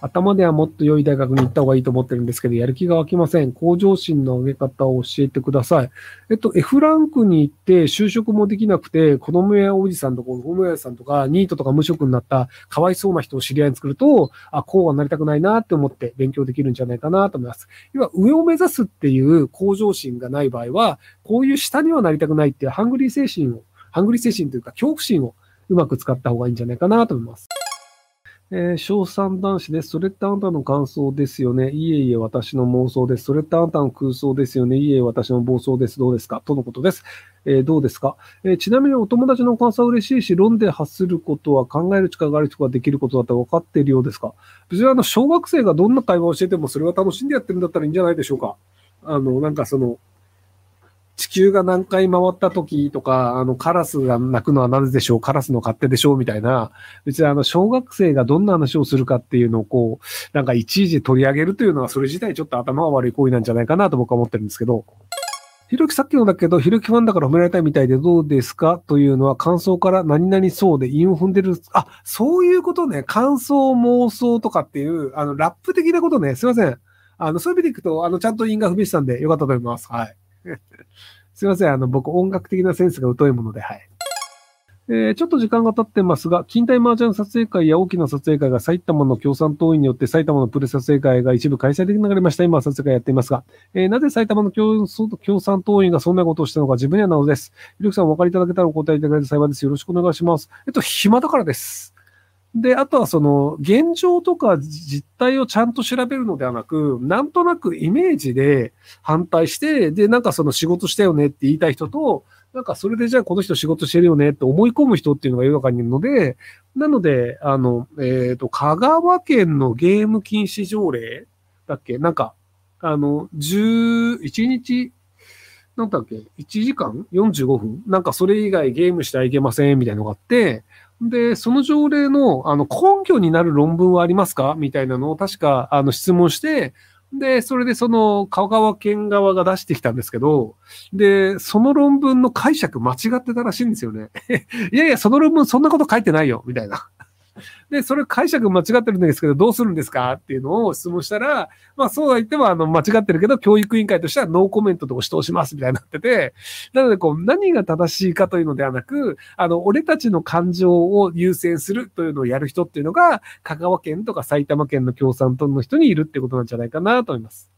頭ではもっと良い大学に行った方がいいと思ってるんですけど、やる気が湧きません。向上心の上げ方を教えてください。えっと、F ランクに行って就職もできなくて、子供部屋おじさんとか、子供やさんとか、ニートとか無職になったかわいそうな人を知り合いに作ると、あ、こうはなりたくないなって思って勉強できるんじゃないかなと思います。要は、上を目指すっていう向上心がない場合は、こういう下にはなりたくないっていうハングリー精神を、ハングリー精神というか恐怖心をうまく使った方がいいんじゃないかなと思います。えー、小三男子です。それってあんたの感想ですよね。いえいえ、私の妄想です。それってあんたの空想ですよね。いえ、私の暴走です。どうですか？とのことです。えー、どうですか、えー、ちなみにお友達の感想は嬉しいし、論で発することは考える力がある人ができることだって分かっているようですか？別にあの、小学生がどんな会話をしててもそれは楽しんでやってるんだったらいいんじゃないでしょうか？あの、なんかその、球が何回回った時とか、あの、カラスが鳴くのはなぜでしょうカラスの勝手でしょうみたいな、別にあの、小学生がどんな話をするかっていうのをこう、なんかいちいち取り上げるというのは、それ自体ちょっと頭が悪い行為なんじゃないかなと僕は思ってるんですけど、ひろきさっきのだけど、ひろきファンだから褒められたいみたいでどうですかというのは感想から何々そうで韻を踏んでる。あ、そういうことね。感想、妄想とかっていう、あの、ラップ的なことね。すいません。あの、そういう意味でいくと、あの、ちゃんと韻が踏みしたんでよかったと思います。はい。すいません。あの、僕、音楽的なセンスが疎いもので、はい。えー、ちょっと時間が経ってますが、近代麻雀撮影会や大きな撮影会が埼玉の共産党員によって埼玉のプレ撮影会が一部開催できなくなりました。今は撮影会やっていますが、えー、なぜ埼玉の共産党員がそんなことをしたのか自分にはなのです。ひろきさんお分かりいただけたらお答えいただける幸いです。よろしくお願いします。えっと、暇だからです。で、あとはその、現状とか実態をちゃんと調べるのではなく、なんとなくイメージで反対して、で、なんかその仕事したよねって言いたい人と、なんかそれでじゃあこの人仕事してるよねって思い込む人っていうのが世の中にいるので、なので、あの、えっ、ー、と、香川県のゲーム禁止条例だっけ？なんか、あの、11日、なんだっけ ?1 時間 ?45 分？なんかそれ以外ゲームしてはいけませんみたいなのがあって、で、その条例の、あの、根拠になる論文はありますか？みたいなのを確か、あの、質問して、で、それでその、香川県側が出してきたんですけど、で、その論文の解釈間違ってたらしいんですよね。いやいや、その論文そんなこと書いてないよ、みたいな。で、それ解釈間違ってるんですけど、どうするんですかっていうのを質問したら、まあそうは言っても、あの、間違ってるけど、教育委員会としてはノーコメントで押し通しますみたいになってて、なので、こう、何が正しいかというのではなく、あの、俺たちの感情を優先するというのをやる人っていうのが、香川県とか埼玉県の共産党の人にいるってことなんじゃないかなと思います。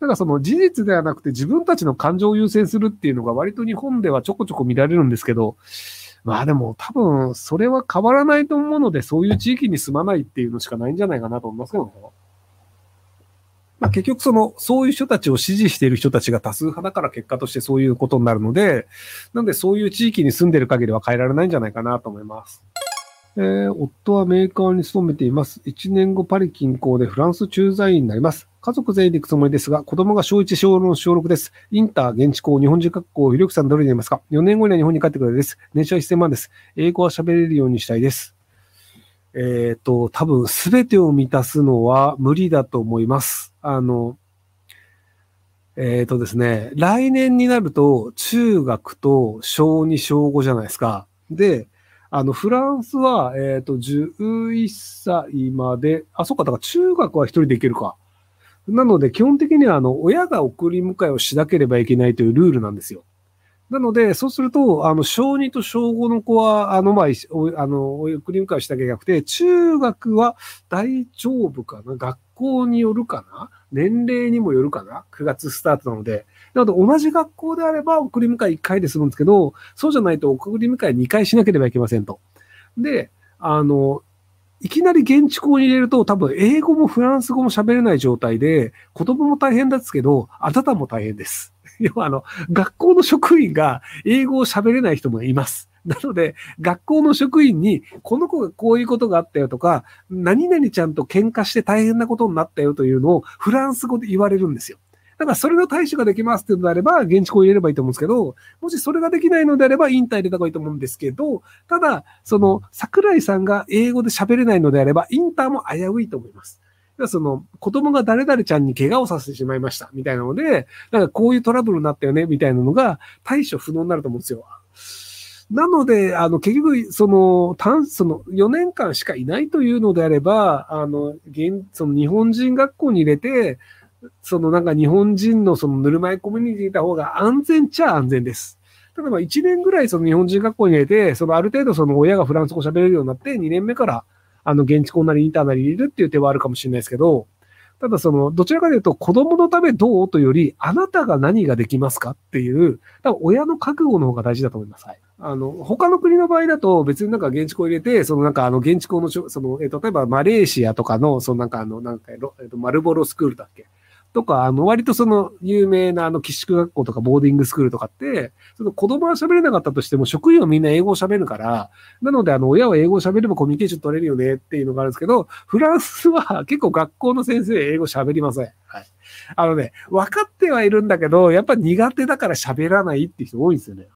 だからその事実ではなくて自分たちの感情を優先するっていうのが割と日本ではちょこちょこ見られるんですけど、まあでも多分それは変わらないと思うので、そういう地域に住まないっていうのしかないんじゃないかなと思いますけどね。まあ結局その、そういう人たちを支持している人たちが多数派だから結果としてそういうことになるので、なんでそういう地域に住んでる限りは変えられないんじゃないかなと思います。えー、夫はメーカーに勤めています。1年後パリ近郊でフランス駐在員になります。家族全員で行くつもりですが、子供が小1、小4、小6です。インター、現地校、日本人学校、威力さんどれにいますか ?4 年後には日本に帰ってくるです。年収は1000万です。英語は喋れるようにしたいです。えっ、ー、と、多分すべてを満たすのは無理だと思います。あの、えっ、ー、とですね、来年になると中学と小2、小5じゃないですか。で、あの、フランスは、えっ、ー、と、11歳まで、あ、そっか、だから中学は一人で行けるか。なので、基本的には、あの、親が送り迎えをしなければいけないというルールなんですよ。なので、そうすると、あの、小2と小5の子は、あの、まあ、あの、送り迎えしなきゃいけなくて、中学は大丈夫かな？学校によるかな？年齢にもよるかな ?9 月スタートなので。なので、同じ学校であれば送り迎え1回で済むんですけど、そうじゃないと送り迎え2回しなければいけませんと。で、あの、いきなり現地校に入れると多分英語もフランス語も喋れない状態で、子供も大変ですけど、あなたも大変です。要はあの、学校の職員が英語を喋れない人もいます。なので、学校の職員に、この子がこういうことがあったよとか、何々ちゃんと喧嘩して大変なことになったよというのをフランス語で言われるんですよ。だからそれの対処ができますっていうのであれば、現地校入れればいいと思うんですけど、もしそれができないのであれば、インター入れた方がいいと思うんですけど、ただ、その、桜井さんが英語で喋れないのであれば、インターも危ういと思います。その、子供が誰々ちゃんに怪我をさせてしまいました、みたいなので、なんかこういうトラブルになったよね、みたいなのが対処不能になると思うんですよ。なので、あの、結局、その、単、その、4年間しかいないというのであれば、あの、現、その日本人学校に入れて、そのなんか日本人のそのぬるま湯コミュニティにいた方が安全っちゃ安全です。例えば1年ぐらいその日本人学校に入れて、そのある程度その親がフランス語喋れるようになって、2年目からあの現地校なりインターなり入れるっていう手はあるかもしれないですけど、ただその、どちらかというと子供のためどうというより、あなたが何ができますかっていう、多分親の覚悟の方が大事だと思います。はい。あの、他の国の場合だと別になんか現地校入れて、そのなんかあの現地校の、その、え例えばマレーシアとかの、そのなんかあの、なんか、えっと、マルボロスクールだっけとか、あの、割とその、有名なあの、寄宿学校とかボーディングスクールとかって、その子供は喋れなかったとしても、職員はみんな英語を喋るから、なので、あの、親は英語を喋ればコミュニケーション取れるよねっていうのがあるんですけど、フランスは結構学校の先生英語喋りません。はい。あのね、分かってはいるんだけど、やっぱ苦手だから喋らないっていう人多いんですよね。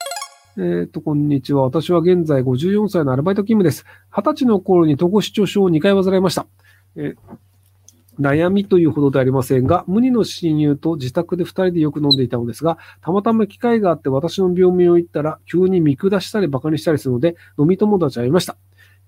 えっ、と、こんにちは。私は現在54歳のアルバイト勤務です。20歳の頃に統合失調症を2回患いました。え悩みというほどでありませんが、無二の親友と自宅で二人でよく飲んでいたのですが、たまたま機会があって私の病名を言ったら、急に見下したり馬鹿にしたりするので、飲み友達会いました。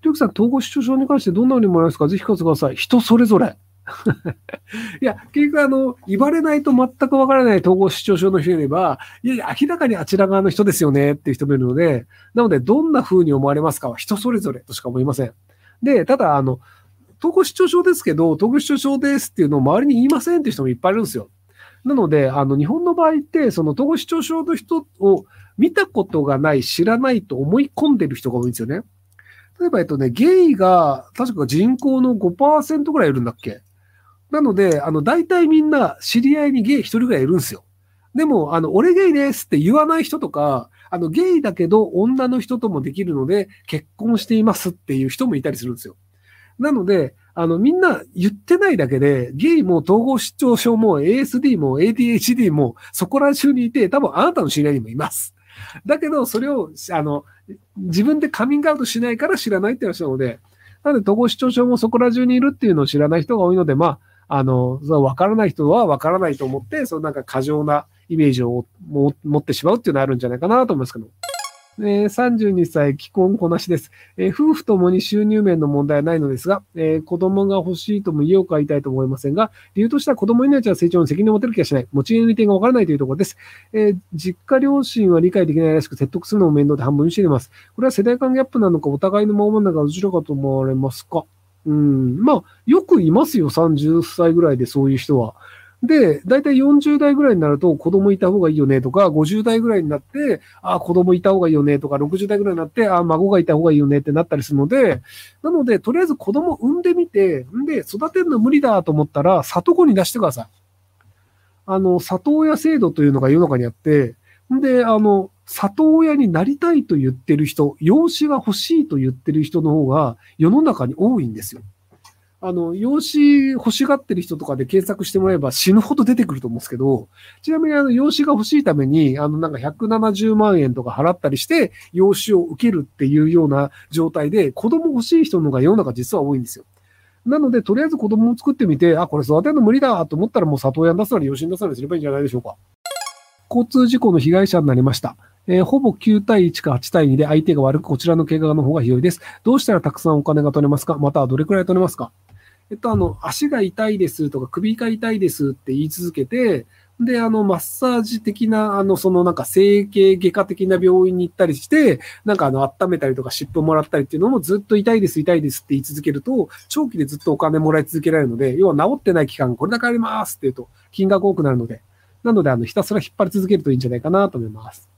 りょうきさん、統合失調症に関してどんなふうに思いますか？ぜひ聞かせてください。人それぞれ。いや、結局あの、言われないと全くわからない統合失調症の人いれば、いやいや、明らかにあちら側の人ですよねっていう人もいるので、なので、どんな風に思われますかは人それぞれとしか思いません。で、ただ、あの、統合失調症ですけど、統合失調症ですっていうのを周りに言いませんっていう人もいっぱいいるんですよ。なので、あの、日本の場合って、その統合失調症の人を見たことがない、知らないと思い込んでる人が多いんですよね。例えば、えっとね、ゲイが、確か人口の5%ぐらいいるんだっけなので、あの、大体みんな知り合いにゲイ一人ぐらいいるんですよ。でも、あの、俺ゲイですって言わない人とか、あの、ゲイだけど女の人ともできるので結婚していますっていう人もいたりするんですよ。なので、あの、みんな言ってないだけで、ゲイも統合失調症も ASD も ADHD もそこら中にいて、多分あなたの知り合いにもいます。だけど、それを、あの、自分でカミングアウトしないから知らないって話なので、なので、統合失調症もそこら中にいるっていうのを知らない人が多いので、まあ、あの、わからない人はわからないと思って、そのなんか過剰なイメージを持ってしまうっていうのはあるんじゃないかなと思いますけど。えー、32歳、既婚こなしです、えー、夫婦ともに収入面の問題はないのですが、えー、子供が欲しいとも家を買いたいと思いませんが、理由としては子供に命は成長に責任を持てる気がしない。持ち家の利点がわからないというところです。え実家両親は理解できないらしく説得するのも面倒で半分にしています。これは世代間ギャップなのか、お互いのままなのか、どちらかと思われますか？うん。まあ、よくいますよ、30歳ぐらいでそういう人は。で、だいたい40代ぐらいになると子供いた方がいいよねとか、50代ぐらいになって、ああ、子供いた方がいいよねとか、60代ぐらいになって、ああ、孫がいた方がいいよねってなったりするので、なので、とりあえず子供産んでみて、んで、育てるの無理だと思ったら、里子に出してください。あの、里親制度というのが世の中にあって、んで、あの、里親になりたいと言ってる人、養子が欲しいと言ってる人の方が世の中に多いんですよ。あの、養子欲しがってる人とかで検索してもらえば死ぬほど出てくると思うんですけど、ちなみにあの、養子が欲しいために、あの、なんか170万円とか払ったりして、養子を受けるっていうような状態で、子供欲しい人の方が世の中実は多いんですよ。なので、とりあえず子供を作ってみて、あ、これ育てるの無理だと思ったらもう里親に出すなり養子に出すなりすればいいんじゃないでしょうか。交通事故の被害者になりました。えー、ほぼ9対1か8対2で相手が悪く、こちらの怪我の方がひどいです。どうしたらたくさんお金が取れますか？またはどれくらい取れますか？えっと、あの、足が痛いですとか首が痛いですって言い続けて、で、あの、マッサージ的な、あの、そのなんか整形外科的な病院に行ったりして、なんかあの、温めたりとか湿布もらったりっていうのもずっと痛いです、痛いですって言い続けると、長期でずっとお金もらい続けられるので、要は治ってない期間、これだけありますって言うと、金額多くなるので、なので、あの、ひたすら引っ張り続けるといいんじゃないかなと思います。